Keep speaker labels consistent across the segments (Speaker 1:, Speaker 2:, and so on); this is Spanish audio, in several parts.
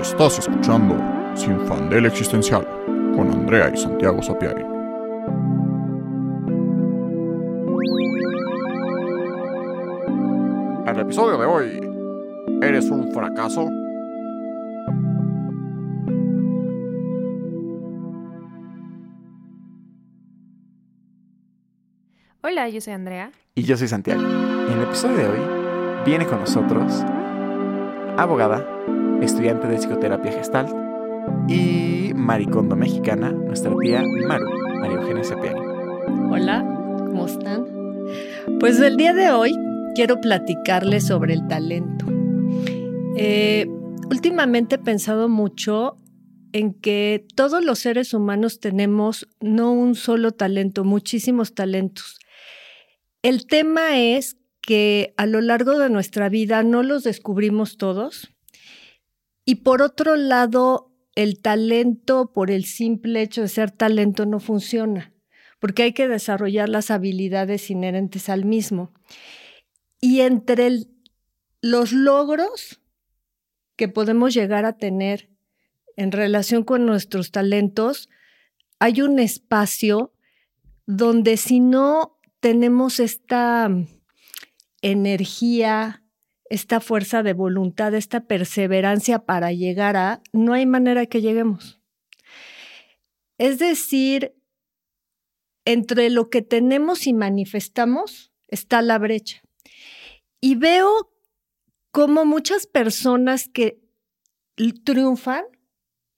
Speaker 1: Estás escuchando Sin Fandel Existencial con Andrea y Santiago Sapiari. En el episodio de hoy, ¿eres un fracaso?
Speaker 2: Hola, yo soy Andrea.
Speaker 3: Y yo soy Santiago. Y en el episodio de hoy viene con nosotros abogada, estudiante de psicoterapia gestalt y maricondo mexicana, nuestra tía Maru, María Eugenia Cepiani.
Speaker 4: Hola, ¿cómo están? Pues el día de hoy quiero platicarles sobre el talento. Eh, últimamente he pensado mucho en que todos los seres humanos tenemos no un solo talento, muchísimos talentos. El tema es que a lo largo de nuestra vida no los descubrimos todos. Y por otro lado, el talento, por el simple hecho de ser talento, no funciona, porque hay que desarrollar las habilidades inherentes al mismo. Y entre los logros que podemos llegar a tener en relación con nuestros talentos, hay un espacio donde si no tenemos esta energía, esta fuerza de voluntad, esta perseverancia para llegar a, no hay manera que lleguemos. Es decir, entre lo que tenemos y manifestamos está la brecha. Y veo como muchas personas que triunfan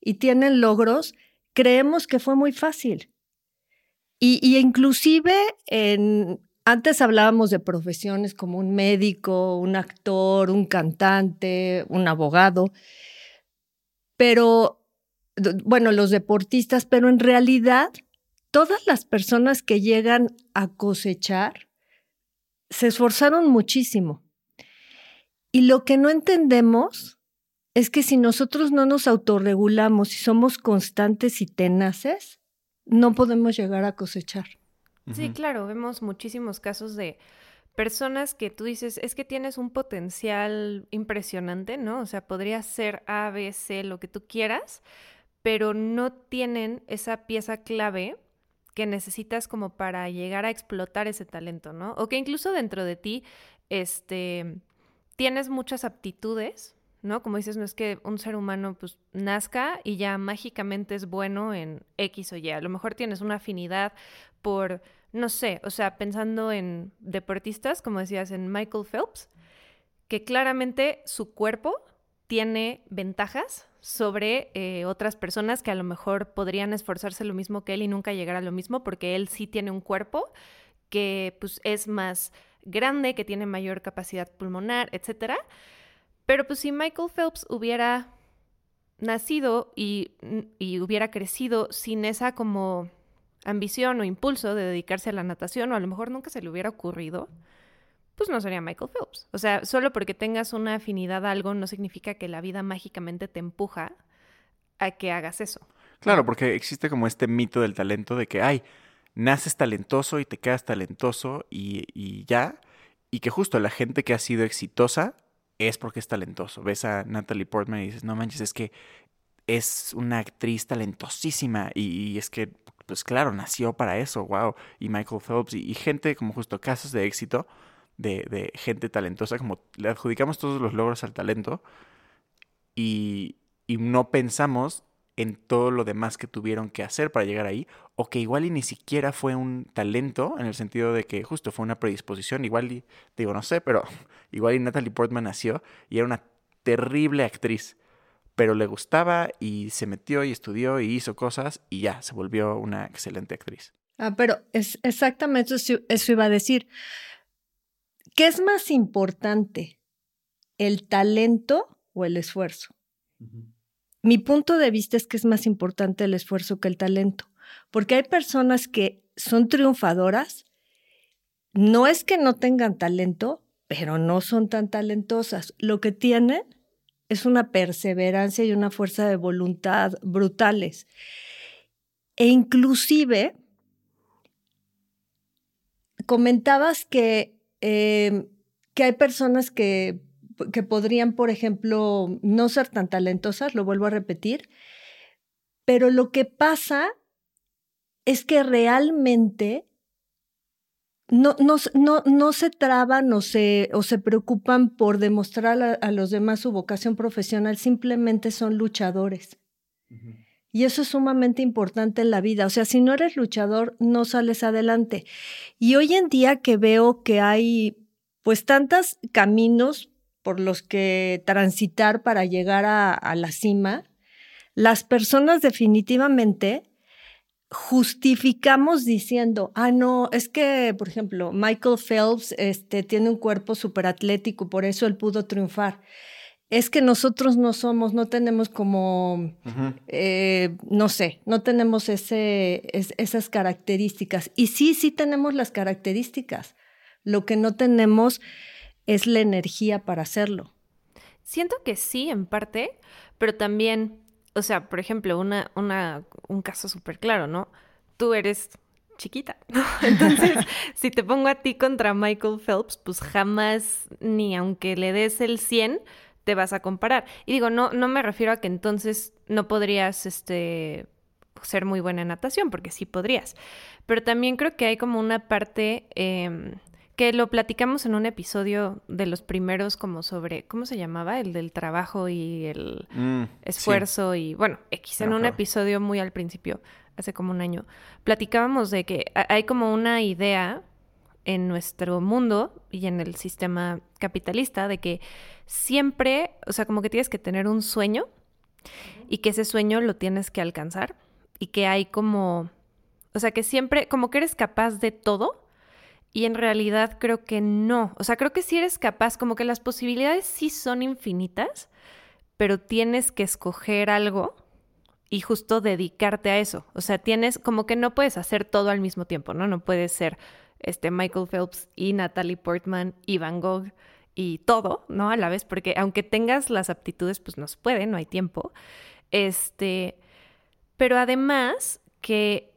Speaker 4: y tienen logros, creemos que fue muy fácil. Y, inclusive en, antes hablábamos de profesiones como un médico, un actor, un cantante, un abogado, pero, bueno, los deportistas, pero en realidad todas las personas que llegan a cosechar se esforzaron muchísimo. Y lo que no entendemos es que si nosotros no nos autorregulamos y somos constantes y tenaces, no podemos llegar a cosechar.
Speaker 2: Sí, claro, vemos muchísimos casos de personas que tú dices, es que tienes un potencial impresionante, ¿no? O sea, podría ser A, B, C, lo que tú quieras, pero no tienen esa pieza clave que necesitas como para llegar a explotar ese talento, ¿no? O que incluso dentro de ti, este, tienes muchas aptitudes, ¿no? Como dices, no es que un ser humano pues nazca y ya mágicamente es bueno en X o Y. A lo mejor tienes una afinidad por, no sé, o sea, pensando en deportistas, como decías, en Michael Phelps, que claramente su cuerpo tiene ventajas sobre eh, otras personas que a lo mejor podrían esforzarse lo mismo que él y nunca llegar a lo mismo, porque él sí tiene un cuerpo que pues es más grande, que tiene mayor capacidad pulmonar, etcétera. Pero pues si Michael Phelps hubiera nacido y, hubiera crecido sin esa como ambición o impulso de dedicarse a la natación, o a lo mejor nunca se le hubiera ocurrido, pues no sería Michael Phelps. O sea, solo porque tengas una afinidad a algo no significa que la vida mágicamente te empuja a que hagas eso.
Speaker 3: Claro, porque existe como este mito del talento de que, ay, naces talentoso y te quedas talentoso y, y ya, y que justo la gente que ha sido exitosa es porque es talentoso. Ves a Natalie Portman y dices, no manches, es que es una actriz talentosísima y, es que, pues claro, nació para eso, wow. Y Michael Phelps y, gente como justo casos de éxito de, de, gente talentosa, como le adjudicamos todos los logros al talento y, y no pensamos en todo lo demás que tuvieron que hacer para llegar ahí, o que igual y ni siquiera fue un talento, en el sentido de que justo fue una predisposición, igual y, digo, no sé, pero igual y Natalie Portman nació y era una terrible actriz, pero le gustaba y se metió y estudió y hizo cosas y ya, se volvió una excelente actriz.
Speaker 4: Ah, pero es exactamente eso, eso iba a decir. ¿Qué es más importante, el talento o el esfuerzo? Mi punto de vista es que es más importante el esfuerzo que el talento, porque hay personas que son triunfadoras, no es que no tengan talento, pero no son tan talentosas. Lo que tienen es una perseverancia y una fuerza de voluntad brutales. E inclusive, comentabas que, eh, que hay personas que que podrían, por ejemplo, no ser tan talentosas, lo vuelvo a repetir, pero lo que pasa es que realmente no, no, no, no se traban o se, o se preocupan por demostrar a, a, los demás su vocación profesional, simplemente son luchadores. Y eso es sumamente importante en la vida. O sea, si no eres luchador, no sales adelante. Y hoy en día que veo que hay pues tantos caminos por los que transitar para llegar a, a la cima, las personas definitivamente justificamos diciendo, ah, no, es que, por ejemplo, Michael Phelps este, tiene un cuerpo súper atlético, por eso él pudo triunfar. Es que nosotros no somos, no tenemos como, eh, no sé, no tenemos ese, esas características. Y sí, sí tenemos las características. Lo que no tenemos es la energía para hacerlo.
Speaker 2: Siento que sí, en parte, pero también o sea, por ejemplo, una, una, un caso súper claro, ¿no? Tú eres chiquita, ¿no? Entonces, si te pongo a ti contra Michael Phelps, pues jamás, ni aunque le des el 100, te vas a comparar. Y digo, no, no me refiero a que entonces no podrías, este, ser muy buena en natación, porque sí podrías. Pero también creo que hay como una parte eh, que lo platicamos en un episodio de los primeros como sobre, ¿cómo se llamaba? El del trabajo y el mm, esfuerzo y bueno, X, en un episodio muy al principio, hace como un año, platicábamos de que hay como una idea en nuestro mundo y en el sistema capitalista de que siempre, o sea, como que tienes que tener un sueño y que ese sueño lo tienes que alcanzar y que hay como, o sea, que siempre, como que eres capaz de todo y en realidad creo que no. O sea, creo que sí eres capaz, como que las posibilidades sí son infinitas, pero tienes que escoger algo y justo dedicarte a eso. O sea, tienes como que no puedes hacer todo al mismo tiempo, ¿no? No puedes ser este Michael Phelps y Natalie Portman y Van Gogh y todo, ¿no? A la vez, porque aunque tengas las aptitudes, pues no se puede, no hay tiempo. Este, pero además que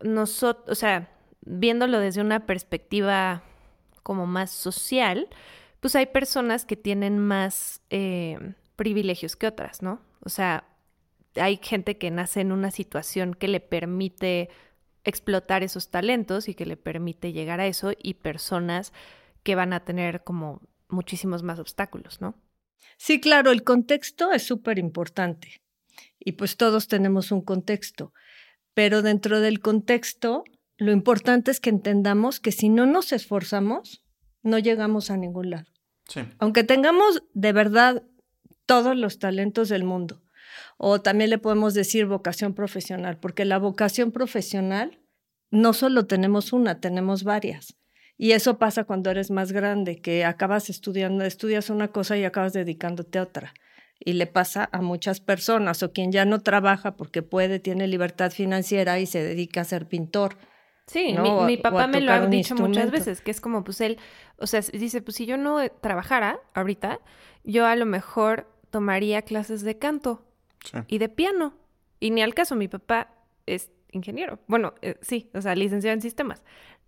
Speaker 2: nosotros, o sea, viéndolo desde una perspectiva como más social, pues hay personas que tienen más eh, privilegios que otras, ¿no? O sea, hay gente que nace en una situación que le permite explotar esos talentos y que le permite llegar a eso y personas que van a tener como muchísimos más obstáculos, ¿no?
Speaker 4: Sí, claro, el contexto es súper importante y pues todos tenemos un contexto, pero dentro del contexto lo importante es que entendamos que si no nos esforzamos, no llegamos a ningún lado. Aunque tengamos de verdad todos los talentos del mundo, o también le podemos decir vocación profesional, porque la vocación profesional no solo tenemos una, tenemos varias. Y eso pasa cuando eres más grande, que acabas estudiando, estudias una cosa y acabas dedicándote a otra. Y le pasa a muchas personas, o quien ya no trabaja porque puede, tiene libertad financiera y se dedica a ser pintor
Speaker 2: Sí, mi, papá me lo ha dicho muchas veces, que es como, pues él, o sea, dice, pues si yo no trabajara ahorita, yo a lo mejor tomaría clases de canto y de piano. Y ni al caso, mi papá es ingeniero. Bueno, eh, sí, o sea, licenciado en sistemas.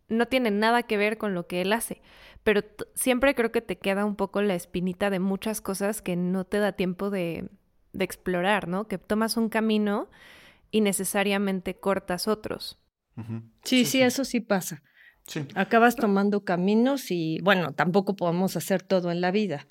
Speaker 2: No tiene nada que ver con lo que él hace, pero siempre creo que te queda un poco la espinita de muchas cosas que no te da tiempo de, de explorar, ¿no? Que tomas un camino y necesariamente cortas otros
Speaker 4: sí, sí, eso sí pasa. Acabas tomando caminos y bueno, tampoco podemos hacer todo en la vida,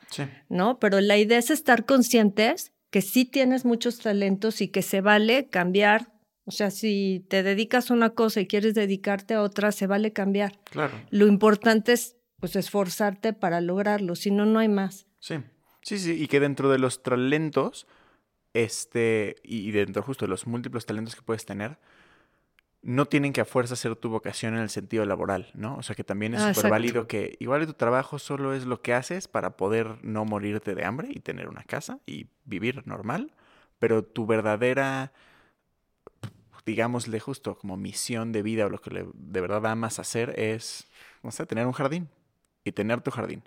Speaker 4: ¿no? Pero la idea es estar conscientes que sí tienes muchos talentos y que se vale cambiar. O sea, si te dedicas a una cosa y quieres dedicarte a otra, se vale cambiar.
Speaker 3: Claro.
Speaker 4: Lo importante es pues esforzarte para lograrlo, si no, no hay más.
Speaker 3: Sí, sí, sí, y que dentro de los talentos, este, y dentro justo de los múltiples talentos que puedes tener, no tienen que a fuerza ser tu vocación en el sentido laboral, ¿no? O sea que también es ah, súper válido que igual tu trabajo solo es lo que haces para poder no morirte de hambre y tener una casa y vivir normal, pero tu verdadera, digámosle justo como misión de vida o lo que de verdad amas hacer es, no sé, tener un jardín y tener tu jardín.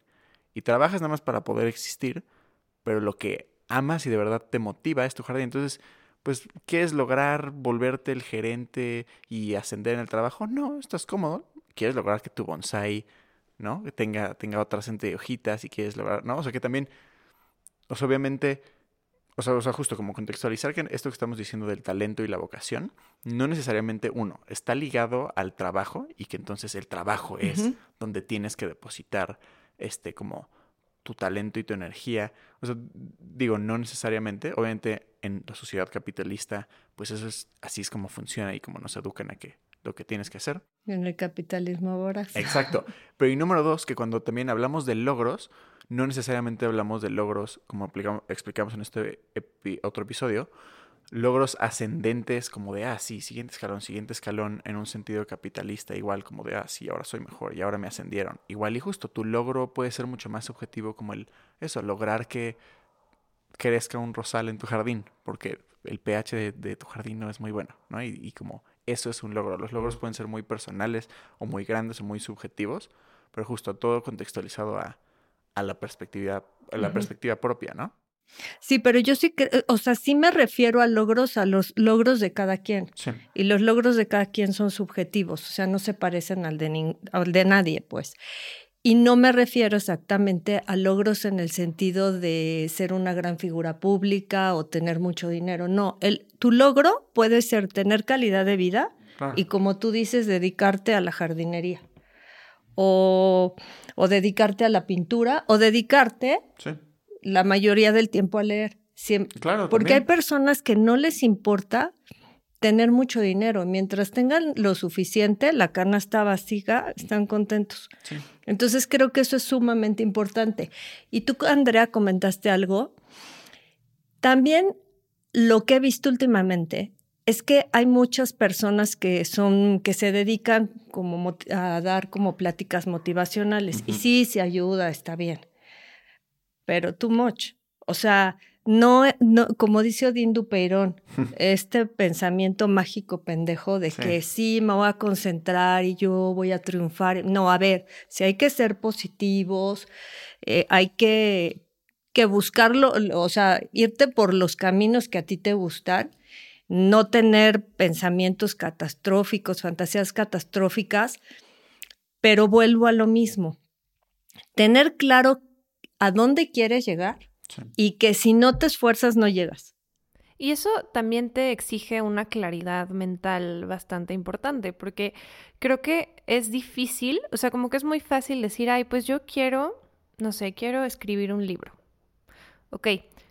Speaker 3: Y trabajas nada más para poder existir, pero lo que amas y de verdad te motiva es tu jardín. Entonces, pues, ¿quieres lograr volverte el gerente y ascender en el trabajo? No, estás cómodo. ¿Quieres lograr que tu bonsai, ¿no? Que tenga, tenga otra gente de hojitas y quieres lograr, ¿no? O sea, que también o sea, obviamente, o sea, o sea, justo como contextualizar que esto que estamos diciendo del talento y la vocación, no necesariamente uno, está ligado al trabajo y que entonces el trabajo es donde tienes que depositar este como tu talento y tu energía. O sea, digo, no necesariamente, obviamente en la sociedad capitalista, pues eso es así es como funciona y como nos educan a que lo que tienes que hacer.
Speaker 4: En el capitalismo voraz.
Speaker 3: Exacto. Pero y número dos, que cuando también hablamos de logros, no necesariamente hablamos de logros, como explicamos en este otro episodio, logros ascendentes como de, ah, sí, siguiente escalón, siguiente escalón en un sentido capitalista, igual como de, ah, sí, ahora soy mejor y ahora me ascendieron. Igual y justo, tu logro puede ser mucho más objetivo como el, eso, lograr que crezca un rosal en tu jardín, porque el pH de, tu jardín no es muy bueno, ¿no? Y, como eso es un logro. Los logros pueden ser muy personales o muy grandes o muy subjetivos, pero justo todo contextualizado a, a la perspectiva, a la perspectiva propia, ¿no?
Speaker 4: Sí, pero yo sí que, o sea, sí me refiero a logros, a los logros de cada quien.
Speaker 3: Sí.
Speaker 4: Y los logros de cada quien son subjetivos, o sea, no se parecen al de, al de nadie, pues. Y no me refiero exactamente a logros en el sentido de ser una gran figura pública o tener mucho dinero. No, el, tu logro puede ser tener calidad de vida y como tú dices, dedicarte a la jardinería. O, o dedicarte a la pintura o dedicarte la mayoría del tiempo a leer. Siempre.
Speaker 3: Claro,
Speaker 4: Porque hay personas que no les importa tener mucho dinero. Mientras tengan lo suficiente, la canasta vacía, están contentos. Entonces creo que eso es sumamente importante. Y tú, Andrea, comentaste algo. También lo que he visto últimamente es que hay muchas personas que son que se dedican como a dar como pláticas motivacionales y sí se ayuda está bien pero too much o sea no, no, como dice Odín Dupeirón, este pensamiento mágico pendejo de que sí, me voy a concentrar y yo voy a triunfar. No, a ver, si hay que ser positivos, eh, hay que, que buscarlo, o sea, irte por los caminos que a ti te gustan, no tener pensamientos catastróficos, fantasías catastróficas, pero vuelvo a lo mismo. Tener claro a dónde quieres llegar y que si no te esfuerzas no llegas.
Speaker 2: Y eso también te exige una claridad mental bastante importante, porque creo que es difícil, o sea, como que es muy fácil decir, ay, pues yo quiero, no sé, quiero escribir un libro. Ok,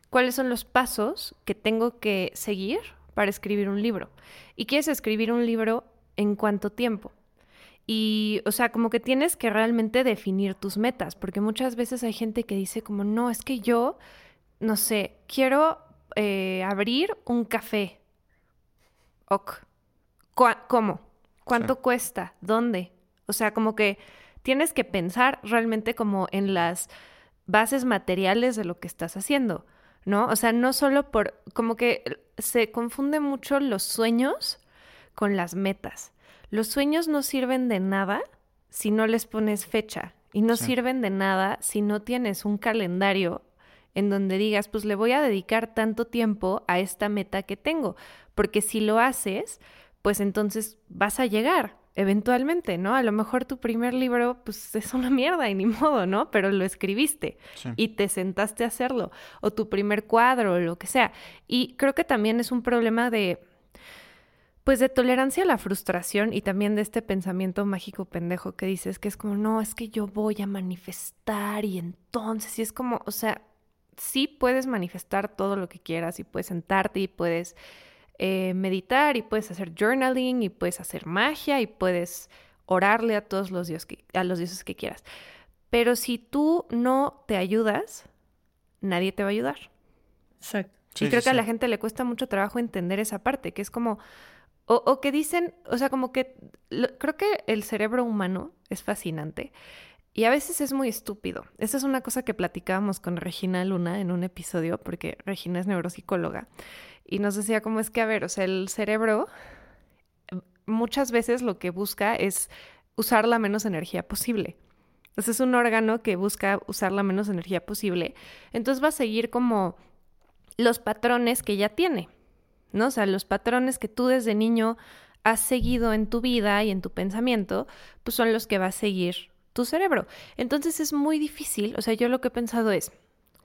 Speaker 2: ¿cuáles son los pasos que tengo que seguir para escribir un libro? ¿Y quieres escribir un libro en cuánto tiempo? Y, o sea, como que tienes que realmente definir tus metas, porque muchas veces hay gente que dice como, no, es que yo, no sé, quiero eh, abrir un café. Ok. ¿Cómo? ¿Cuánto cuesta? ¿Dónde? O sea, como que tienes que pensar realmente como en las bases materiales de lo que estás haciendo, ¿no? O sea, no solo por, como que se confunde mucho los sueños con las metas. Los sueños no sirven de nada si no les pones fecha y no sirven de nada si no tienes un calendario en donde digas, pues le voy a dedicar tanto tiempo a esta meta que tengo, porque si lo haces, pues entonces vas a llegar eventualmente, ¿no? A lo mejor tu primer libro, pues es una mierda y ni modo, ¿no? Pero lo escribiste y te sentaste a hacerlo, o tu primer cuadro, o lo que sea. Y creo que también es un problema de pues de tolerancia a la frustración y también de este pensamiento mágico pendejo que dices que es como, no, es que yo voy a manifestar y entonces, y es como, o sea, sí puedes manifestar todo lo que quieras y puedes sentarte y puedes eh, meditar y puedes hacer journaling y puedes hacer magia y puedes orarle a todos los dioses que, a los dioses que quieras. Pero si tú no te ayudas, nadie te va a ayudar.
Speaker 4: Exacto.
Speaker 2: y creo que a la gente le cuesta mucho trabajo entender esa parte, que es como, o, que dicen, o sea, como que creo que el cerebro humano es fascinante y a veces es muy estúpido. Esa es una cosa que platicábamos con Regina Luna en un episodio, porque Regina es neuropsicóloga, y nos decía cómo es que, a ver, o sea, el cerebro muchas veces lo que busca es usar la menos energía posible. Entonces es un órgano que busca usar la menos energía posible. Entonces va a seguir como los patrones que ya tiene. ¿No? O sea, los patrones que tú desde niño has seguido en tu vida y en tu pensamiento, pues son los que va a seguir tu cerebro. Entonces es muy difícil, o sea, yo lo que he pensado es,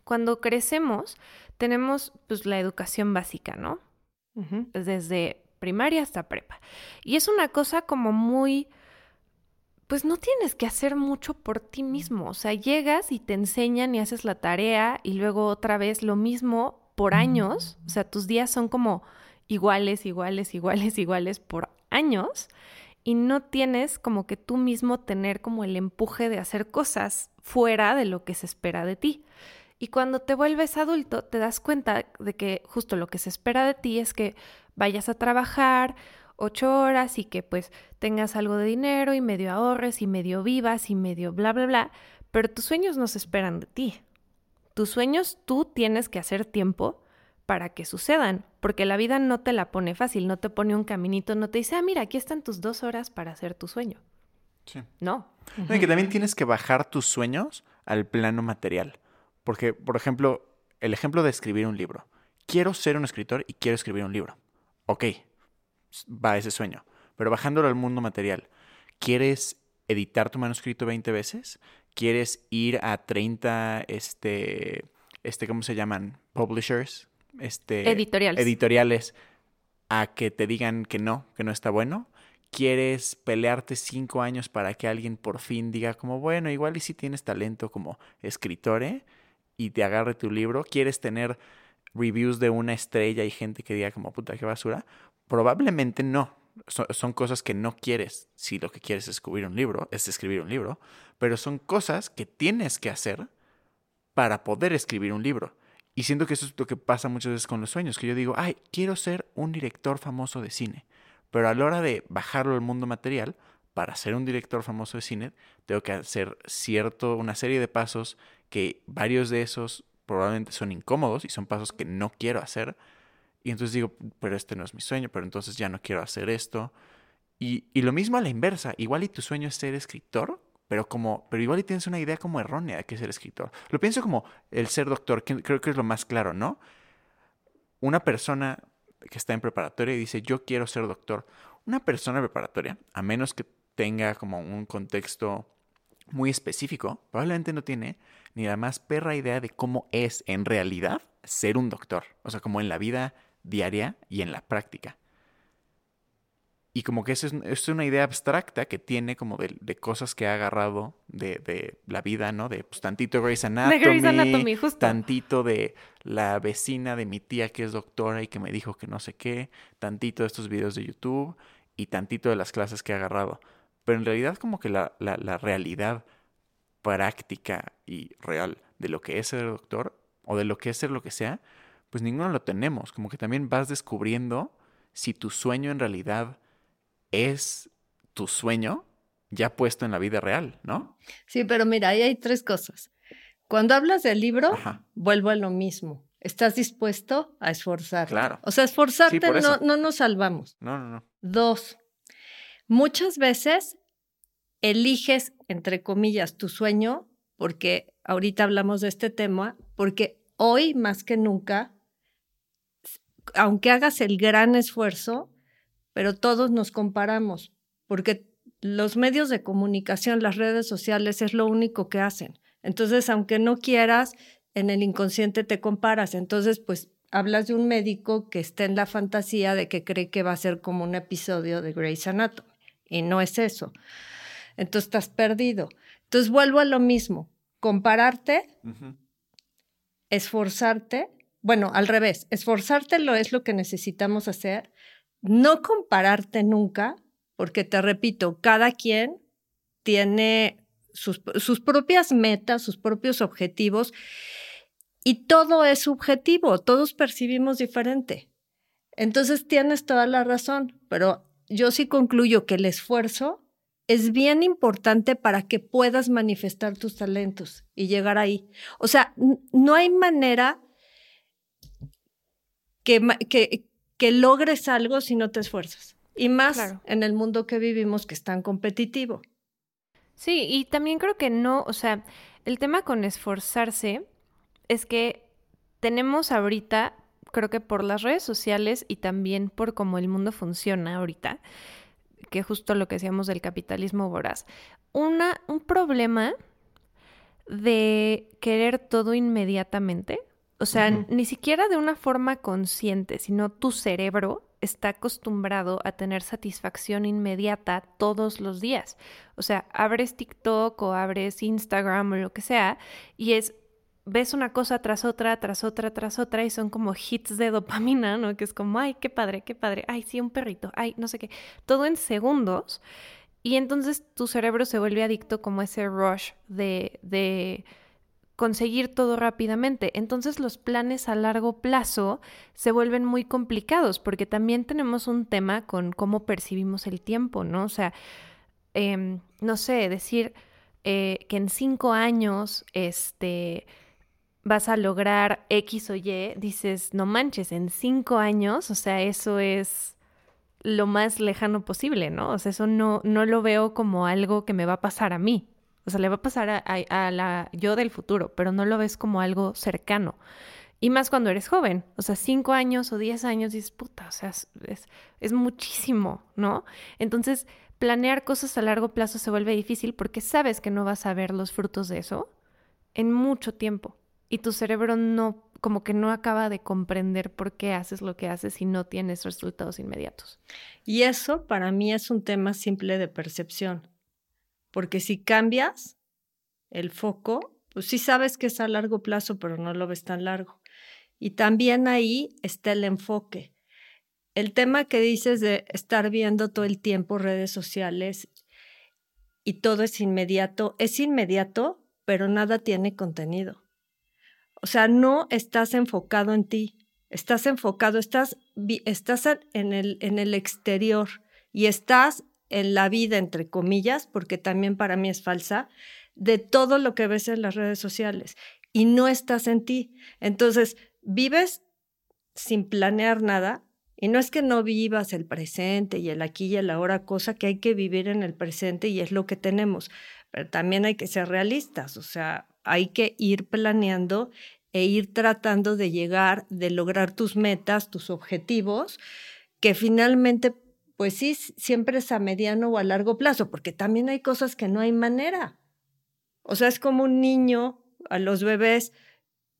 Speaker 2: cuando crecemos tenemos pues la educación básica, ¿no? Desde primaria hasta prepa. Y es una cosa como muy pues no tienes que hacer mucho por ti mismo. O sea, llegas y te enseñan y haces la tarea y luego otra vez lo mismo por años. O sea, tus días son como iguales, iguales, iguales, iguales por años. Y no tienes como que tú mismo tener como el empuje de hacer cosas fuera de lo que se espera de ti. Y cuando te vuelves adulto, te das cuenta de que justo lo que se espera de ti es que vayas a trabajar ocho horas y que pues tengas algo de dinero y medio ahorres y medio vivas y medio bla, bla, bla, pero tus sueños no se esperan de ti. Tus sueños tú tienes que hacer tiempo para que sucedan, porque la vida no te la pone fácil, no te pone un caminito, no te dice, ah, mira, aquí están tus dos horas para hacer tu sueño.
Speaker 3: Sí.
Speaker 2: No.
Speaker 3: y que también tienes que bajar tus sueños al plano material. Porque, por ejemplo, el ejemplo de escribir un libro. Quiero ser un escritor y quiero escribir un libro. Ok, va ese sueño. Pero bajándolo al mundo material, ¿quieres editar tu manuscrito 20 veces? ¿Quieres ir a 30, este, este, ¿cómo se llaman? Publishers, este,
Speaker 2: editoriales.
Speaker 3: editoriales, a que te digan que no, que no está bueno. ¿Quieres pelearte cinco años para que alguien por fin diga como, bueno, igual y si tienes talento como escritor, ¿eh? y te agarre tu libro? ¿Quieres tener reviews de una estrella y gente que diga como, puta, qué basura? Probablemente no. Son, cosas que no quieres si lo que quieres es escribir un libro, es escribir un libro, pero son cosas que tienes que hacer para poder escribir un libro. Y siento que eso es lo que pasa muchas veces con los sueños, que yo digo, ay, quiero ser un director famoso de cine, pero a la hora de bajarlo al mundo material, para ser un director famoso de cine, tengo que hacer cierto, una serie de pasos que varios de esos probablemente son incómodos y son pasos que no quiero hacer, y entonces digo, pero este no es mi sueño, pero entonces ya no quiero hacer esto. Y, lo mismo a la inversa, igual y tu sueño es ser escritor, pero como, pero igual y tienes una idea como errónea de qué es ser escritor. Lo pienso como el ser doctor, que creo que es lo más claro, ¿no? Una persona que está en preparatoria y dice, yo quiero ser doctor. Una persona preparatoria, a menos que tenga como un contexto muy específico, probablemente no tiene ni la más perra idea de cómo es en realidad ser un doctor. O sea, como en la vida diaria y en la práctica. Y como que eso es, una idea abstracta que tiene como de, cosas que ha agarrado de, la vida, ¿no? De pues, tantito Grey's Anatomy,
Speaker 2: Grey's Anatomy justo.
Speaker 3: tantito de la vecina de mi tía que es doctora y que me dijo que no sé qué, tantito de estos videos de YouTube y tantito de las clases que ha agarrado. Pero en realidad como que la, la realidad práctica y real de lo que es ser doctor o de lo que es ser lo que sea, pues ninguno lo tenemos. Como que también vas descubriendo si tu sueño en realidad es tu sueño ya puesto en la vida real, ¿no?
Speaker 4: Sí, pero mira, ahí hay tres cosas. Cuando hablas del libro, vuelvo a lo mismo. ¿Estás dispuesto a esforzarte?
Speaker 3: Claro.
Speaker 4: O sea, esforzarte no, no nos salvamos.
Speaker 3: No, no, no.
Speaker 4: Dos, muchas veces eliges, entre comillas, tu sueño, porque ahorita hablamos de este tema, porque hoy más que nunca aunque hagas el gran esfuerzo, pero todos nos comparamos, porque los medios de comunicación, las redes sociales es lo único que hacen. Entonces, aunque no quieras, en el inconsciente te comparas. Entonces, pues hablas de un médico que está en la fantasía de que cree que va a ser como un episodio de Grey's Anatomy. Y no es eso. Entonces estás perdido. Entonces vuelvo a lo mismo. Compararte, esforzarte bueno, al revés, esforzártelo es lo que necesitamos hacer, no compararte nunca, porque te repito, cada quien tiene sus, sus propias metas, sus propios objetivos, y todo es subjetivo, todos percibimos diferente. Entonces tienes toda la razón, pero yo sí concluyo que el esfuerzo es bien importante para que puedas manifestar tus talentos y llegar ahí. O sea, no hay manera que, que, logres algo si no te esfuerzas. Y más en el mundo que vivimos que es tan competitivo.
Speaker 2: Sí, y también creo que no, o sea, el tema con esforzarse es que tenemos ahorita, creo que por las redes sociales y también por cómo el mundo funciona ahorita, que justo lo que decíamos del capitalismo voraz, una, un problema de querer todo inmediatamente. O sea, ni siquiera de una forma consciente, sino tu cerebro está acostumbrado a tener satisfacción inmediata todos los días. O sea, abres TikTok o abres Instagram o lo que sea y es ves una cosa tras otra, tras otra, tras otra y son como hits de dopamina, ¿no? Que es como, ay, qué padre, qué padre, ay, sí, un perrito, ay, no sé qué, todo en segundos. Y entonces tu cerebro se vuelve adicto como ese rush de, de conseguir todo rápidamente. Entonces los planes a largo plazo se vuelven muy complicados porque también tenemos un tema con cómo percibimos el tiempo, ¿no? O sea, em, no sé, decir eh, que en cinco años, este vas a lograr X o Y, dices, no manches, en cinco años, o sea, eso es lo más lejano posible, ¿no? O sea, eso no, no lo veo como algo que me va a pasar a mí. O sea, le va a pasar a, la yo del futuro, pero no lo ves como algo cercano. Y más cuando eres joven, o sea, cinco años o diez años, dices, puta, o sea, es, es muchísimo, ¿no? Entonces, planear cosas a largo plazo se vuelve difícil porque sabes que no vas a ver los frutos de eso en mucho tiempo y tu cerebro no, como que no acaba de comprender por qué haces lo que haces y no tienes resultados inmediatos.
Speaker 4: Y eso para mí es un tema simple de percepción, porque si cambias el foco, pues sí sabes que es a largo plazo, pero no lo ves tan largo. Y también ahí está el enfoque. El tema que dices de estar viendo todo el tiempo redes sociales y todo es inmediato, es inmediato, pero nada tiene contenido. O sea, no estás enfocado en ti, estás enfocado, estás, estás en, el, en el exterior y estás en la vida, entre comillas, porque también para mí es falsa, de todo lo que ves en las redes sociales y no estás en ti. Entonces, vives sin planear nada y no es que no vivas el presente y el aquí y el ahora, cosa que hay que vivir en el presente y es lo que tenemos, pero también hay que ser realistas, o sea, hay que ir planeando e ir tratando de llegar, de lograr tus metas, tus objetivos, que finalmente, pues sí, siempre es a mediano o a largo plazo, porque también hay cosas que no hay manera. O sea, es como un niño, a los bebés,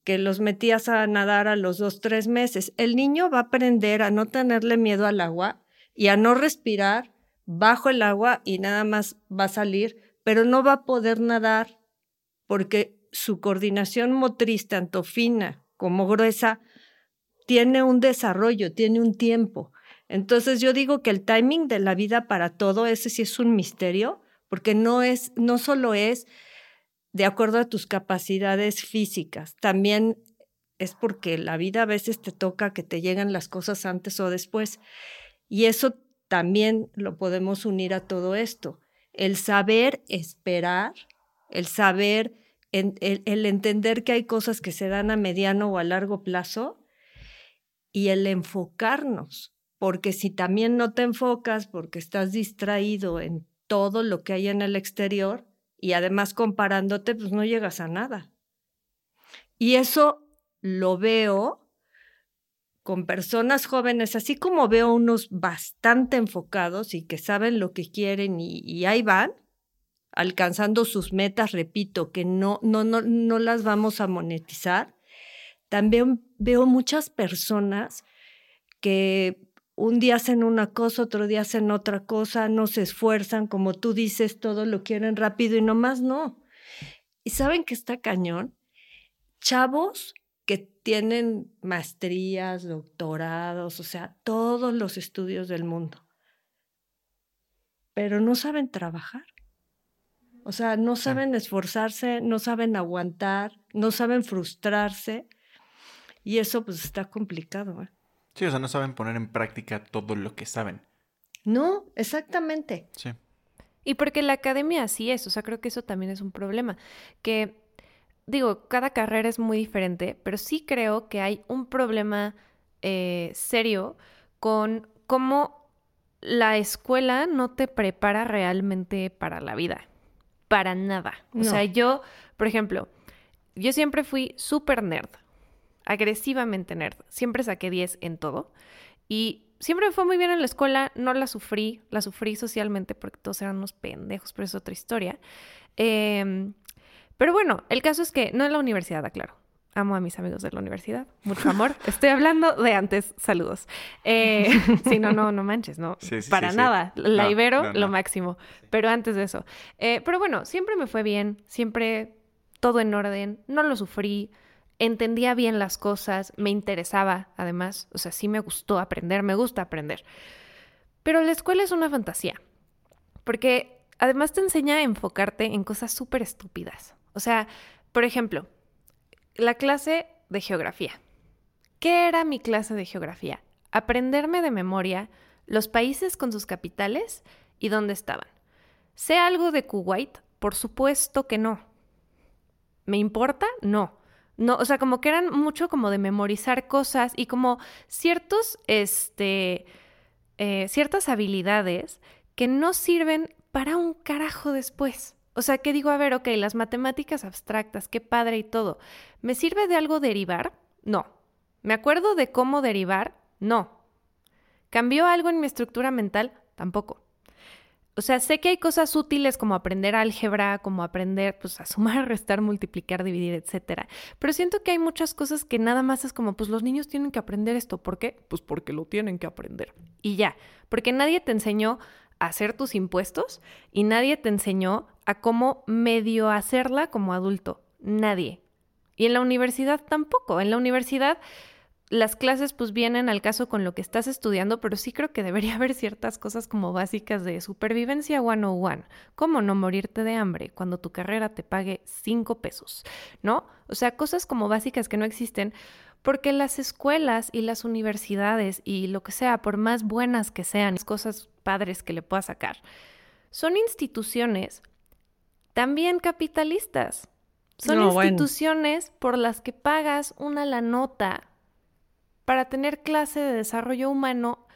Speaker 4: que los metías a nadar a los dos, tres meses. El niño va a aprender a no tenerle miedo al agua y a no respirar bajo el agua y nada más va a salir, pero no va a poder nadar porque su coordinación motriz, tanto fina como gruesa, tiene un desarrollo, tiene un tiempo. Entonces yo digo que el timing de la vida para todo, ese sí es un misterio, porque no es, no solo es de acuerdo a tus capacidades físicas, también es porque la vida a veces te toca que te llegan las cosas antes o después. Y eso también lo podemos unir a todo esto. El saber esperar, el saber el, entender que hay cosas que se dan a mediano o a largo plazo y el enfocarnos, porque si también no te enfocas porque estás distraído en todo lo que hay en el exterior y además comparándote, pues no llegas a nada. Y eso lo veo con personas jóvenes, así como veo unos bastante enfocados y que saben lo que quieren y, ahí van, alcanzando sus metas, repito, que no, no, no, no las vamos a monetizar. También veo muchas personas que un día hacen una cosa, otro día hacen otra cosa, no se esfuerzan, como tú dices, todo lo quieren rápido y nomás no. ¿Y saben que está cañón? Chavos que tienen maestrías, doctorados, o sea, todos los estudios del mundo, pero no saben trabajar. O sea, no saben esforzarse, no saben aguantar, no saben frustrarse. Y eso pues está complicado. ¿eh?
Speaker 3: Sí, o sea, no saben poner en práctica todo lo que saben.
Speaker 4: No, exactamente.
Speaker 3: Sí.
Speaker 2: Y porque la academia así es, o sea, creo que eso también es un problema. Que, digo, cada carrera es muy diferente, pero sí creo que hay un problema eh, serio con cómo la escuela no te prepara realmente para la vida para nada. O sea, yo, por ejemplo, yo siempre fui súper nerd, agresivamente nerd. Siempre saqué 10 en todo. Y siempre me fue muy bien en la escuela, no la sufrí, la sufrí socialmente porque todos eran unos pendejos, pero es otra historia. Em, Pero bueno, el caso es que no en la universidad, aclaro. Amo a mis amigos de la universidad. Mucho amor. Estoy hablando de antes. Saludos. Eh, sí, no, no, no manches, no.
Speaker 3: Sí, sí,
Speaker 2: para
Speaker 3: sí, sí.
Speaker 2: nada. La
Speaker 3: No,
Speaker 2: Ibero,
Speaker 3: no,
Speaker 2: lo máximo. Pero antes de eso. Eh, pero bueno, siempre me fue bien. Siempre todo en orden. No lo sufrí. Entendía bien las cosas. Me interesaba, además. O sea, sí me gustó aprender. Me gusta aprender. Pero la escuela es una fantasía. Porque además te enseña a enfocarte en cosas súper estúpidas. O sea, por ejemplo, la clase de geografía. ¿Qué era mi clase de geografía? Aprenderme de memoria los países con sus capitales y dónde estaban. ¿Sé algo de Kuwait? Por supuesto que no. ¿Me importa? No. No, o sea, como que eran mucho como de memorizar cosas y como ciertos, este, eh, ciertas habilidades que no sirven para un carajo después. O sea, que digo, a ver, ok, las matemáticas abstractas, qué padre y todo. ¿Me sirve de algo derivar? No. ¿Me acuerdo de cómo derivar? No. ¿Cambió algo en mi estructura mental? Tampoco. O sea, sé que hay cosas útiles como aprender álgebra, como aprender pues, a sumar, restar, multiplicar, dividir, etcétera. Pero siento que hay muchas cosas que nada más es como, pues los niños tienen que aprender esto. ¿Por qué? Pues porque lo tienen que aprender. Y ya. Porque nadie te enseñó a hacer tus impuestos y nadie te enseñó a cómo medio hacerla como adulto. Nadie. Y en la universidad tampoco. En la universidad las clases pues vienen al caso con lo que estás estudiando, pero sí creo que debería haber ciertas cosas como básicas de supervivencia 101. ¿Cómo no morirte de hambre cuando tu carrera te pague cinco pesos? ¿No? O sea, cosas como básicas que no existen porque las escuelas y las universidades y lo que sea, por más buenas que sean, cosas padres que le puedas sacar, son instituciones también capitalistas. Son
Speaker 4: No, bueno.
Speaker 2: instituciones por las que pagas una la nota para tener clase de desarrollo humano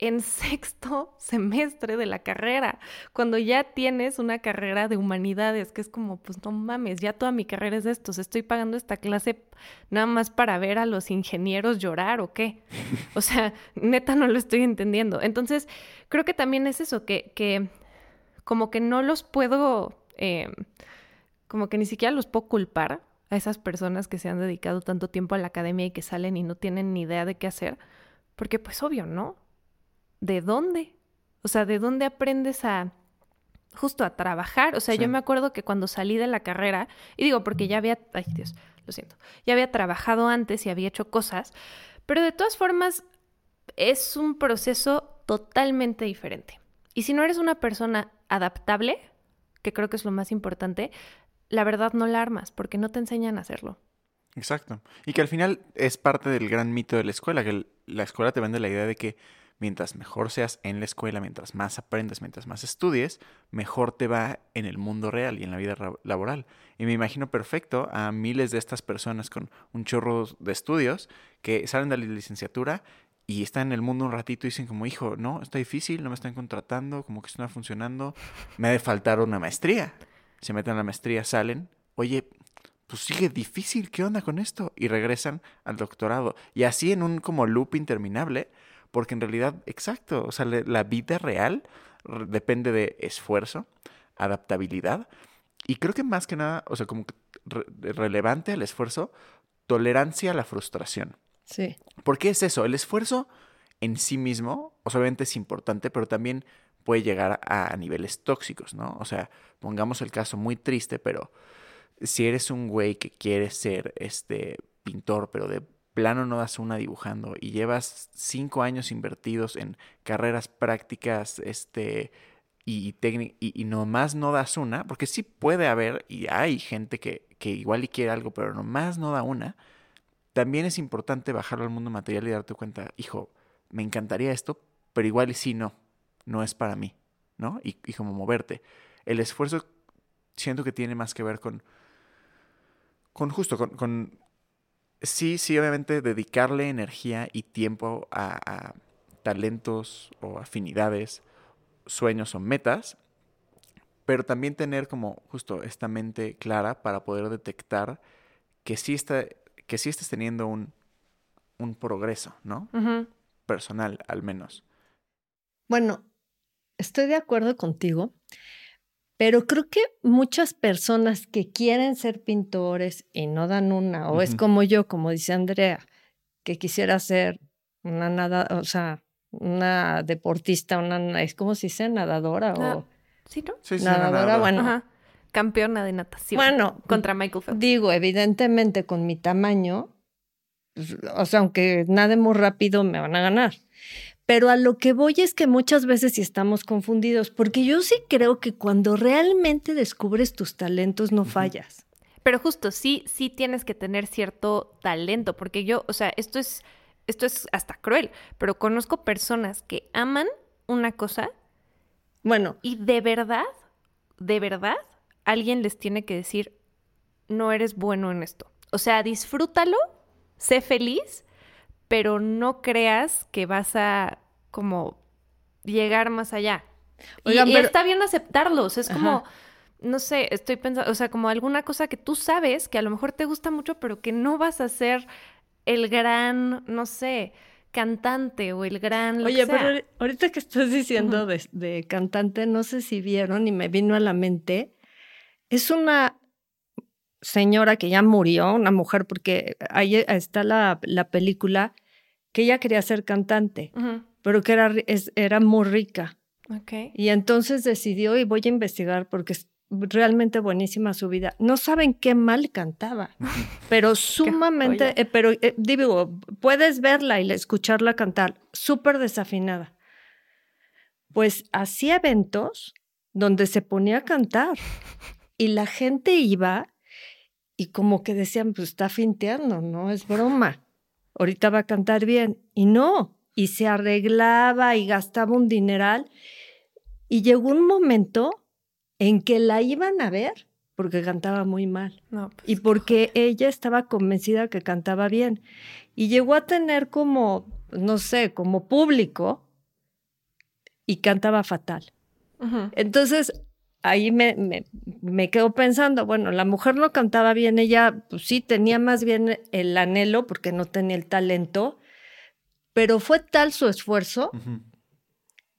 Speaker 2: en sexto semestre de la carrera, cuando ya tienes una carrera de humanidades, que es como, pues no mames, ya toda mi carrera es de estos, estoy pagando esta clase nada más para ver a los ingenieros llorar o qué. O sea, neta no lo estoy entendiendo. Entonces, creo que también es eso, que, que como que no los puedo, eh, como que ni siquiera los puedo culpar a esas personas que se han dedicado tanto tiempo a la academia y que salen y no tienen ni idea de qué hacer, porque pues obvio, ¿no? ¿De dónde? O sea, ¿de dónde aprendes a justo a trabajar? O sea,
Speaker 3: Sí.
Speaker 2: yo me acuerdo que cuando salí de la carrera, y digo porque ya había, ay Dios, lo siento, ya había trabajado antes y había hecho cosas, pero de todas formas es un proceso totalmente diferente. Y si no eres una persona adaptable, que creo que es lo más importante, la verdad no la armas porque no te enseñan a hacerlo.
Speaker 3: Exacto. Y que al final es parte del gran mito de la escuela, que la escuela te vende la idea de que mientras mejor seas en la escuela, mientras más aprendes, mientras más estudies, mejor te va en el mundo real y en la vida ra- laboral. Y me imagino perfecto a miles de estas personas con un chorro de estudios que salen de la licenciatura y están en el mundo un ratito y dicen como, hijo, no, está difícil, no me están contratando, como que esto no está funcionando, me ha de faltar una maestría. Se meten a la maestría, salen, oye, pues sigue difícil, ¿qué onda con esto? Y regresan al doctorado. Y así en un como loop interminable, porque en realidad, exacto, o sea, la vida real depende de esfuerzo, adaptabilidad, y creo que más que nada, o sea, como que re- relevante al esfuerzo, tolerancia a la frustración.
Speaker 4: Sí.
Speaker 3: ¿Por qué es eso? El esfuerzo en sí mismo, o sea, obviamente es importante, pero también puede llegar a, niveles tóxicos, ¿no? O sea, pongamos el caso muy triste, pero si eres un güey que quiere ser este pintor, pero de plano no das una dibujando y llevas cinco años invertidos en carreras prácticas, este y, y, y nomás no das una, porque sí puede haber, y hay gente que, que igual y quiere algo, pero nomás no da una, también es importante bajarlo al mundo material y darte cuenta, hijo, me encantaría esto, pero igual y sí no, no es para mí, ¿no? Y, y como moverte. El esfuerzo siento que tiene más que ver con, con justo, con, con sí, sí, obviamente dedicarle energía y tiempo a, a talentos o afinidades, sueños o metas, pero también tener como justo esta mente clara para poder detectar que sí, está, que sí estés teniendo un, un progreso, ¿no? Personal, al menos.
Speaker 4: Bueno, estoy de acuerdo contigo, Pero creo que muchas personas que quieren ser pintores y no dan una, o es como yo, como dice Andrea, que quisiera ser una nada, o sea, una deportista, una, es como si dice nadadora
Speaker 2: Ah,
Speaker 4: o
Speaker 2: ¿Sí, no?
Speaker 3: Sí, sí,
Speaker 4: nadadora, bueno,
Speaker 2: Ajá. Campeona de natación.
Speaker 4: Bueno,
Speaker 2: Contra Michael Phelps.
Speaker 4: digo, evidentemente con mi tamaño, pues, o sea, aunque nade muy rápido, me van a ganar. Pero a lo que voy es que muchas veces sí estamos confundidos, porque yo sí creo que cuando realmente descubres tus talentos no fallas.
Speaker 2: Pero justo, sí, sí tienes que tener cierto talento, porque yo, o sea, esto es, esto es hasta cruel, pero conozco personas que aman una cosa
Speaker 4: Bueno,
Speaker 2: y de verdad, de verdad, alguien les tiene que decir, no eres bueno en esto. O sea, disfrútalo, sé feliz, pero no creas que vas a como llegar más allá. Y-
Speaker 4: Oigan,
Speaker 2: y,
Speaker 4: pero-
Speaker 2: está bien aceptarlos, es como,
Speaker 4: Ajá.
Speaker 2: no sé, estoy pensando, o sea, como alguna cosa que tú sabes que a lo mejor te gusta mucho, pero que no vas a ser el gran, no sé, cantante o el gran... Lo
Speaker 4: Oye,
Speaker 2: que sea.
Speaker 4: pero ahori- ahorita que estás diciendo de, de cantante, no sé si vieron y me vino a la mente, es una señora que ya murió, una mujer, porque ahí está la, la película que ella quería ser cantante, pero que era, es- era muy rica.
Speaker 2: ok.
Speaker 4: Y entonces decidió, y voy a investigar porque es realmente buenísima su vida. No saben qué mal cantaba, pero sumamente, eh, pero eh, digo, puedes verla y la- escucharla cantar, súper desafinada. Pues hacía eventos donde se ponía a cantar y la gente iba y como que decían, pues está finteando, no es broma. Ahorita va a cantar bien. Y no, y se arreglaba y gastaba un dineral. Y llegó un momento en que la iban a ver porque cantaba muy mal
Speaker 2: No, pues,
Speaker 4: y porque ella estaba convencida que cantaba bien. Y llegó a tener como, no sé, como público y cantaba fatal. Entonces, ahí me, me, me quedo pensando, bueno, la mujer no cantaba bien, ella pues sí tenía más bien el anhelo porque no tenía el talento, pero fue tal su esfuerzo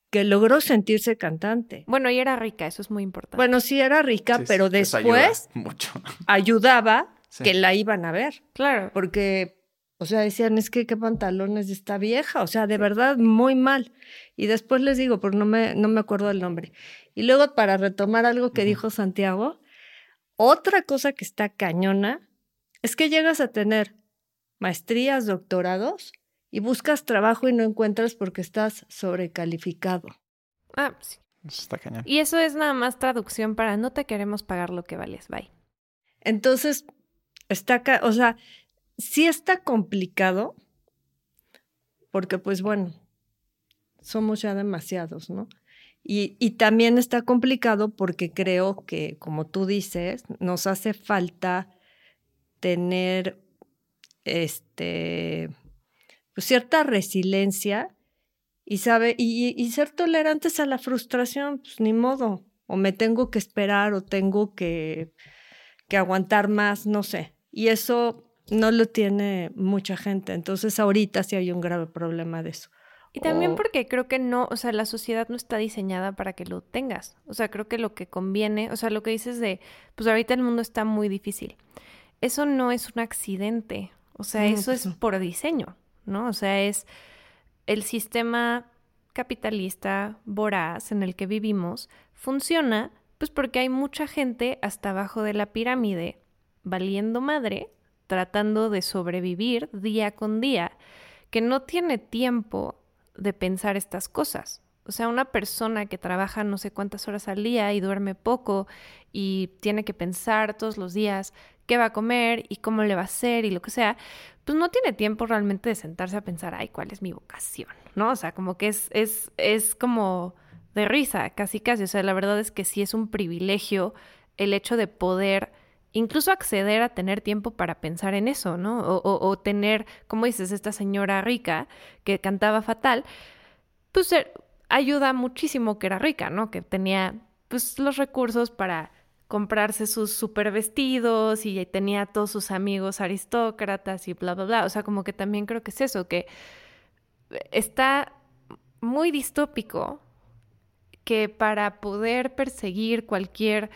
Speaker 4: que logró sentirse cantante.
Speaker 2: Bueno, y era rica, eso es muy importante.
Speaker 4: Bueno, sí era rica,
Speaker 3: Sí, sí,
Speaker 4: pero
Speaker 3: ayuda
Speaker 4: después
Speaker 3: mucho.
Speaker 4: ayudaba
Speaker 3: Sí.
Speaker 4: que la iban a ver,
Speaker 2: claro.
Speaker 4: porque, o sea, decían, es que qué pantalones de esta vieja, o sea, de verdad, muy mal. Y después les digo, pero no me, no me acuerdo el nombre. Y luego, para retomar algo que dijo Santiago, otra cosa que está cañona es que llegas a tener maestrías, doctorados, y buscas trabajo y no encuentras porque estás sobrecalificado.
Speaker 2: Ah, sí.
Speaker 3: Eso está cañón.
Speaker 2: Y eso es nada más traducción para no te queremos pagar lo que vales, bye.
Speaker 4: Entonces, está, ca- o sea, sí está complicado, porque pues bueno, somos ya demasiados, ¿no? Y, también está complicado porque creo que, como tú dices, nos hace falta tener este pues, cierta resiliencia y sabe, y ser tolerantes a la frustración, pues ni modo. O me tengo que esperar, o tengo que, que aguantar más, no sé. Y eso no lo tiene mucha gente. Entonces ahorita sí hay un grave problema de eso.
Speaker 2: Y también porque creo que no, o sea, la sociedad no está diseñada para que lo tengas. O sea, creo que lo que conviene, o sea, lo que dices de, pues ahorita el mundo está muy difícil. Eso no es un accidente. O sea, eso
Speaker 4: pues
Speaker 2: es por diseño, ¿no? O sea, es el sistema capitalista voraz en el que vivimos funciona pues porque hay mucha gente hasta abajo de la pirámide valiendo madre, tratando de sobrevivir día con día, que no tiene tiempo de pensar estas cosas. O sea, una persona que trabaja no sé cuántas horas al día y duerme poco y tiene que pensar todos los días qué va a comer y cómo le va a hacer y lo que sea, pues no tiene tiempo realmente de sentarse a pensar, ay, ¿cuál es mi vocación? ¿No? O sea, como que es, es, es como de risa, casi casi. O sea, la verdad es que sí es un privilegio el hecho de poder incluso acceder a tener tiempo para pensar en eso, ¿no? O, tener, como dices, esta señora rica que cantaba fatal, pues eh, ayuda muchísimo que era rica, ¿no? Que tenía pues los recursos para comprarse sus super vestidos y tenía todos sus amigos aristócratas y bla, bla, bla. O sea, como que también creo que es eso, que está muy distópico que para poder perseguir cualquier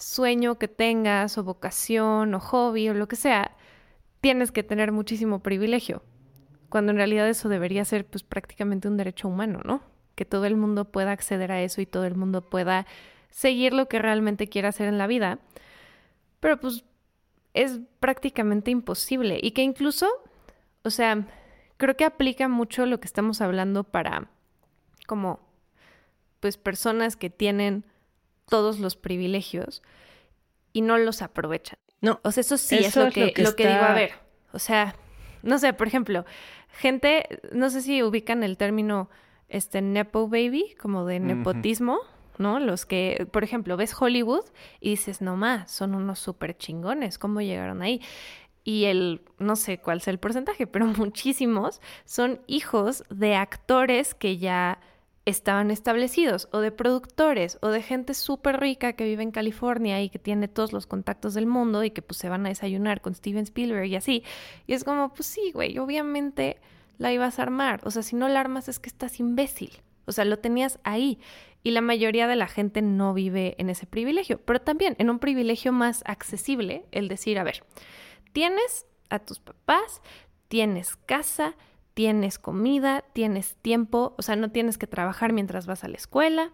Speaker 2: sueño que tengas o vocación o hobby o lo que sea, tienes que tener muchísimo privilegio, cuando en realidad eso debería ser pues prácticamente un derecho humano, ¿no? Que todo el mundo pueda acceder a eso y todo el mundo pueda seguir lo que realmente quiera hacer en la vida. Pero pues es prácticamente imposible y que incluso, o sea, creo que aplica mucho lo que estamos hablando para como pues personas que tienen todos los privilegios y no los aprovechan.
Speaker 4: No.
Speaker 2: O sea, eso sí es, lo, que, lo que, digo. A ver, o sea, no sé, por ejemplo, gente, no sé si ubican el término este nepo baby, como de nepotismo, ¿no? Los que, por ejemplo, ves Hollywood y dices, no más, son unos súper chingones, ¿cómo llegaron ahí? Y el, no sé cuál sea el porcentaje, pero muchísimos son hijos de actores que ya estaban establecidos, o de productores, o de gente súper rica que vive en California y que tiene todos los contactos del mundo y que pues se van a desayunar con Steven Spielberg y así. Y es como, pues sí, güey, obviamente la ibas a armar. O sea, si no la armas es que estás imbécil. O sea, lo tenías ahí. Y la mayoría de la gente no vive en ese privilegio, pero también en un privilegio más accesible, el decir, a ver, tienes a tus papás, tienes casa, tienes comida, tienes tiempo, o sea, no tienes que trabajar mientras vas a la escuela.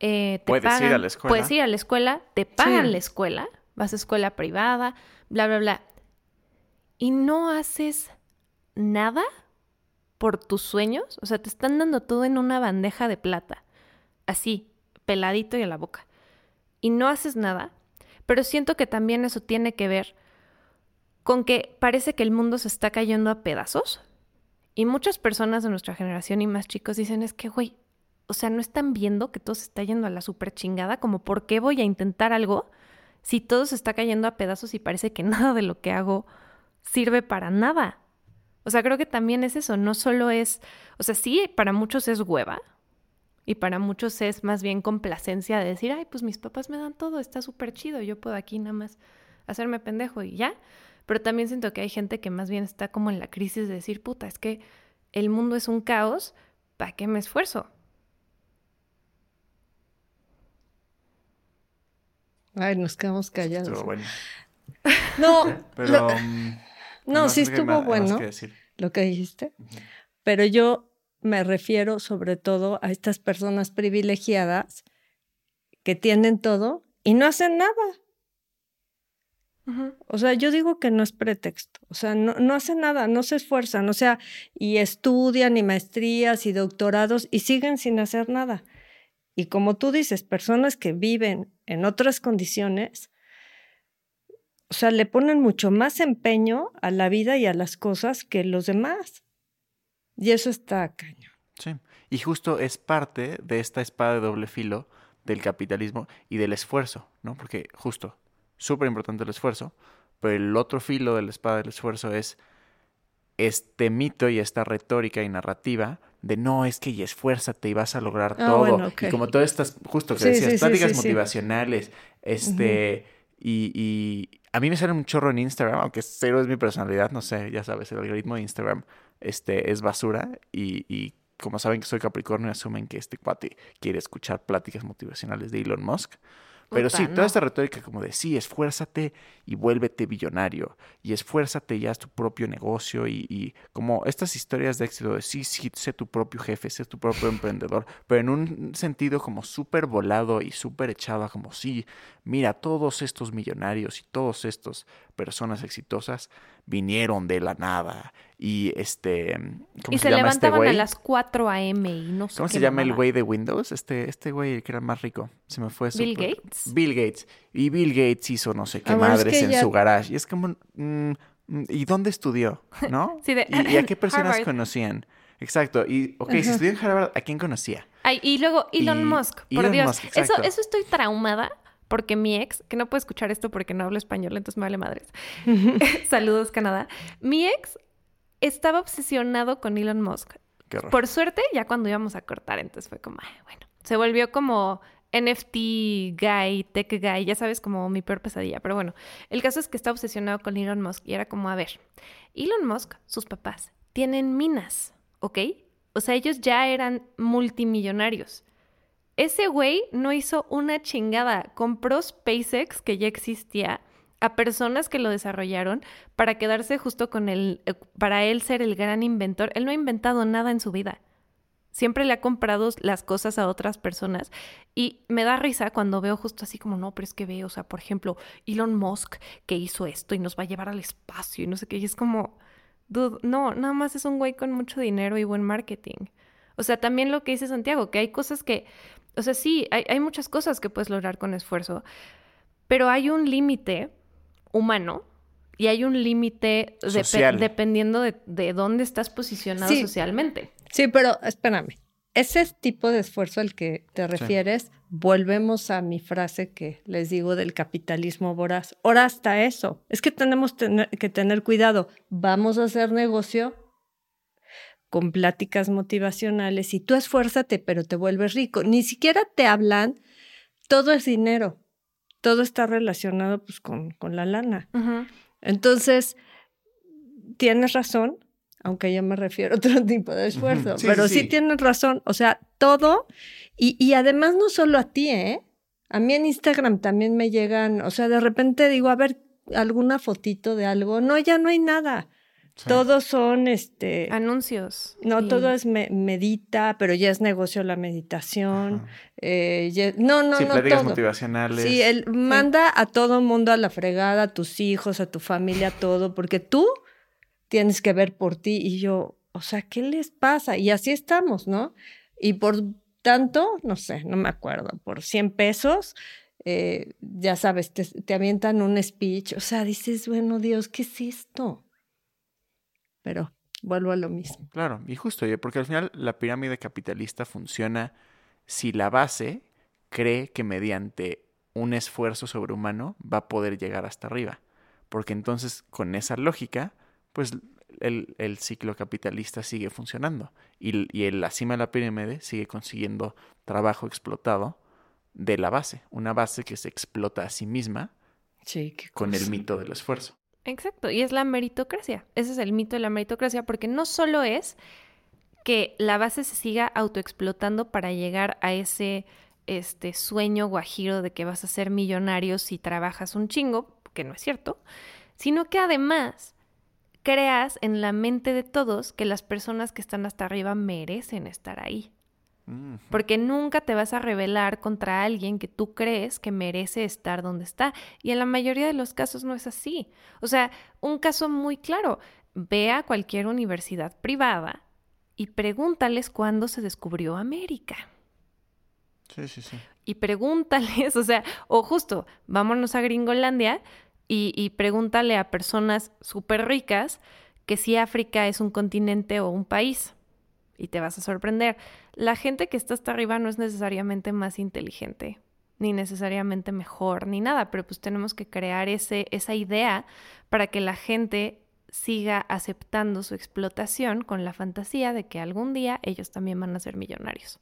Speaker 2: Eh, te
Speaker 3: puedes
Speaker 2: pagan,
Speaker 3: ir a la escuela.
Speaker 2: Puedes ir a la escuela, te pagan la escuela, vas a escuela privada, bla, bla, bla. Y no haces nada por tus sueños, o sea, te están dando todo en una bandeja de plata, así, peladito y a la boca. Y no haces nada, pero siento que también eso tiene que ver con que parece que el mundo se está cayendo a pedazos y muchas personas de nuestra generación y más chicos dicen es que, güey, o sea, no están viendo que todo se está yendo a la super chingada, como por qué voy a intentar algo si todo se está cayendo a pedazos y parece que nada de lo que hago sirve para nada. O sea, creo que también es eso, no solo es, o sea, sí, para muchos es hueva y para muchos es más bien complacencia de decir, ay, pues mis papás me dan todo, está súper chido, yo puedo aquí nada más hacerme pendejo y ya. Pero también siento que hay gente que más bien está como en la crisis de decir, puta, es que el mundo es un caos, ¿para qué me esfuerzo?
Speaker 4: Ay, nos quedamos callados.
Speaker 3: Estuvo bueno.
Speaker 4: No,
Speaker 3: Pero,
Speaker 4: lo-
Speaker 3: mm,
Speaker 4: no,
Speaker 3: no
Speaker 4: sí estuvo bueno
Speaker 3: que
Speaker 4: lo que dijiste, pero yo me refiero sobre todo a estas personas privilegiadas que tienen todo y no hacen nada. O sea, yo digo que no es pretexto. O sea, no, no hacen nada, no se esfuerzan. O sea, y estudian y maestrías y doctorados y siguen sin hacer nada. Y como tú dices, personas que viven en otras condiciones, o sea, le ponen mucho más empeño a la vida y a las cosas que los demás. Y eso está caño.
Speaker 3: Sí. Y justo es parte de esta espada de doble filo del capitalismo y del esfuerzo, ¿no? Porque justo, súper importante el esfuerzo, pero el otro filo de la espada del esfuerzo es este mito y esta retórica y narrativa de no, es que y esfuérzate y vas a lograr
Speaker 4: Ah,
Speaker 3: todo.
Speaker 4: bueno.
Speaker 3: Y como todas estas, justo que
Speaker 4: Sí,
Speaker 3: decías,
Speaker 4: sí,
Speaker 3: pláticas
Speaker 4: sí,
Speaker 3: motivacionales, este, y, y a mí me sale un chorro en Instagram, aunque cero es mi personalidad, no sé, ya sabes, el algoritmo de Instagram este, es basura y, y como saben que soy Capricornio, asumen que este cuate quiere escuchar pláticas motivacionales de Elon Musk. Pero
Speaker 2: Puta,
Speaker 3: sí,
Speaker 2: no.
Speaker 3: toda esta retórica como de sí, esfuérzate y vuélvete billonario. Y esfuérzate y haz tu propio negocio. Y, y como estas historias de éxito de sí, sí, sé tu propio jefe, sé tu propio emprendedor. Pero en un sentido como súper volado y súper echado como sí, mira, todos estos millonarios y todas estas personas exitosas vinieron de la nada. Y este. ¿Cómo
Speaker 2: Y
Speaker 3: se,
Speaker 2: se,
Speaker 3: llama este
Speaker 2: levantaban a las 4 a.m. y no sé
Speaker 3: ¿Cómo
Speaker 2: qué
Speaker 3: se llama el güey de Windows? Este, este güey que era más rico. Se me fue
Speaker 2: Bill Gates.
Speaker 3: Bill Gates. Y Bill Gates hizo no sé qué
Speaker 4: es
Speaker 3: madres
Speaker 4: que
Speaker 3: en
Speaker 4: ya-
Speaker 3: su garage. Y es como, mm, mm, ¿y dónde estudió? ¿No?
Speaker 2: Sí, de-
Speaker 3: ¿Y, y a qué personas
Speaker 2: Harvard.
Speaker 3: conocían? Exacto. Y, ok, si estudió en Harvard, ¿a quién conocía?
Speaker 2: Ay, y luego Elon
Speaker 3: Y-
Speaker 2: Musk, por
Speaker 3: Elon
Speaker 2: Dios.
Speaker 3: Musk,
Speaker 2: eso, eso estoy traumada porque mi ex, que no puede escuchar esto porque no hablo español, entonces me vale madres. Saludos, Canadá. Mi ex estaba obsesionado con Elon Musk. Por suerte, ya cuando íbamos a cortar, entonces fue como, ay, bueno, se volvió como NFT guy, tech guy, ya sabes, como mi peor pesadilla. Pero bueno, el caso es que está obsesionado con Elon Musk y era como, a ver, Elon Musk, sus papás, tienen minas, ¿ok? O sea, ellos ya eran multimillonarios. Ese güey no hizo una chingada. Compró SpaceX, que ya existía, a personas que lo desarrollaron para quedarse justo con él, eh, para él ser el gran inventor. Él no ha inventado nada en su vida. Siempre le ha comprado las cosas a otras personas y me da risa cuando veo justo así como, no, pero es que veo, o sea, por ejemplo, Elon Musk que hizo esto y nos va a llevar al espacio y no sé qué, y es como, dude, no, nada más es un güey con mucho dinero y buen marketing. O sea, también lo que dice Santiago, que hay cosas que, o sea, sí, hay, hay muchas cosas que puedes lograr con esfuerzo, pero hay un límite humano y hay un límite dependiendo de, dónde estás posicionado socialmente.
Speaker 4: Sí, pero espérame. Ese tipo de esfuerzo al que te refieres, volvemos a mi frase que les digo del capitalismo voraz. Ahora hasta eso. Es que tenemos que tener cuidado. Vamos a hacer negocio con pláticas motivacionales y tú esfuérzate, pero te vuelves rico. Ni siquiera te hablan, todo es dinero todo está relacionado pues con, con la lana. Entonces, tienes razón, aunque yo me refiero a otro tipo de esfuerzo, pero sí, tienes razón, o sea, todo, y, y además no solo a ti, ¿eh? A mí en Instagram también me llegan, o sea, de repente digo, a ver, alguna fotito de algo, no, ya no hay nada. Todos son este
Speaker 2: anuncios.
Speaker 4: No, todo es medita, pero ya es negocio la meditación. Eh, no, no,
Speaker 3: sí,
Speaker 4: no.
Speaker 3: Pláticas motivacionales.
Speaker 4: Sí, él manda a todo mundo a la fregada, a tus hijos, a tu familia, todo, porque tú tienes que ver por ti. Y yo, o sea, ¿qué les pasa? Y así estamos, ¿no? Y por tanto, no sé, no me acuerdo, por 100 pesos, eh, ya sabes, te, te avientan un speech. O sea, dices, bueno, Dios, ¿qué es esto? Pero vuelvo a lo mismo.
Speaker 3: Claro, y justo, porque al final la pirámide capitalista funciona si la base cree que mediante un esfuerzo sobrehumano va a poder llegar hasta arriba. Porque entonces, con esa lógica, pues el, ciclo capitalista sigue funcionando. Y, y la cima de la pirámide sigue consiguiendo trabajo explotado de la base. Una base que se explota a sí misma con el mito del esfuerzo.
Speaker 2: Exacto, y es la meritocracia. Ese es el mito de la meritocracia, porque no solo es que la base se siga autoexplotando para llegar a ese este sueño guajiro de que vas a ser millonario si trabajas un chingo, que no es cierto, sino que además creas en la mente de todos que las personas que están hasta arriba merecen estar ahí. Porque nunca te vas a rebelar contra alguien que tú crees que merece estar donde está. Y en la mayoría de los casos no es así. O sea, un caso muy claro, ve a cualquier universidad privada y pregúntales cuándo se descubrió América.
Speaker 3: Sí, sí, sí.
Speaker 2: Y pregúntales, o sea, o justo, vámonos a Gringolandia y, y pregúntale a personas súper ricas que si África es un continente o un país y te vas a sorprender. La gente que está hasta arriba no es necesariamente más inteligente, ni necesariamente mejor, ni nada, pero pues tenemos que crear ese, esa idea para que la gente siga aceptando su explotación con la fantasía de que algún día ellos también van a ser millonarios.